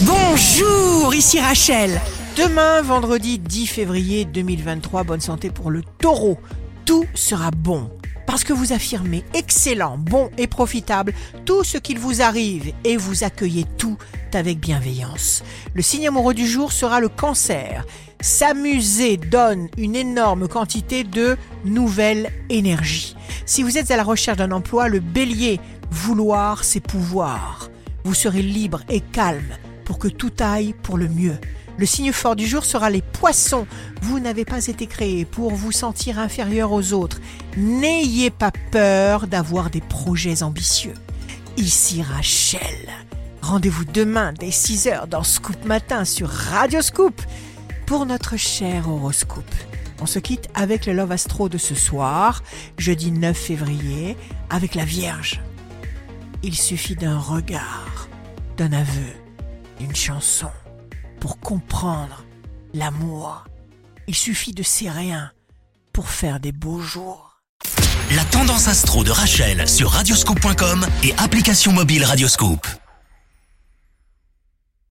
Bonjour, ici Rachel. Demain, vendredi 10 février 2023, bonne santé pour le taureau. Tout sera bon. Parce que vous affirmez excellent, bon et profitable tout ce qu'il vous arrive et vous accueillez tout avec bienveillance. Le signe amoureux du jour sera le cancer. S'amuser donne une énorme quantité de nouvelle énergie. Si vous êtes à la recherche d'un emploi, le bélier, vouloir c'est pouvoir. Vous serez libre et calme pour que tout aille pour le mieux. Le signe fort du jour sera les poissons. Vous n'avez pas été créé pour vous sentir inférieur aux autres. N'ayez pas peur d'avoir des projets ambitieux. Ici Rachel. Rendez-vous demain dès 6h dans Scoop Matin sur Radio Scoop pour notre cher horoscope. On se quitte avec le Love Astro de ce soir, jeudi 9 février, avec la Vierge. Il suffit d'un regard, d'un aveu, d'une chanson pour comprendre l'amour. Il suffit de ces rien pour faire des beaux jours. La tendance astro de Rachel sur radioscope.com et application mobile Radioscope.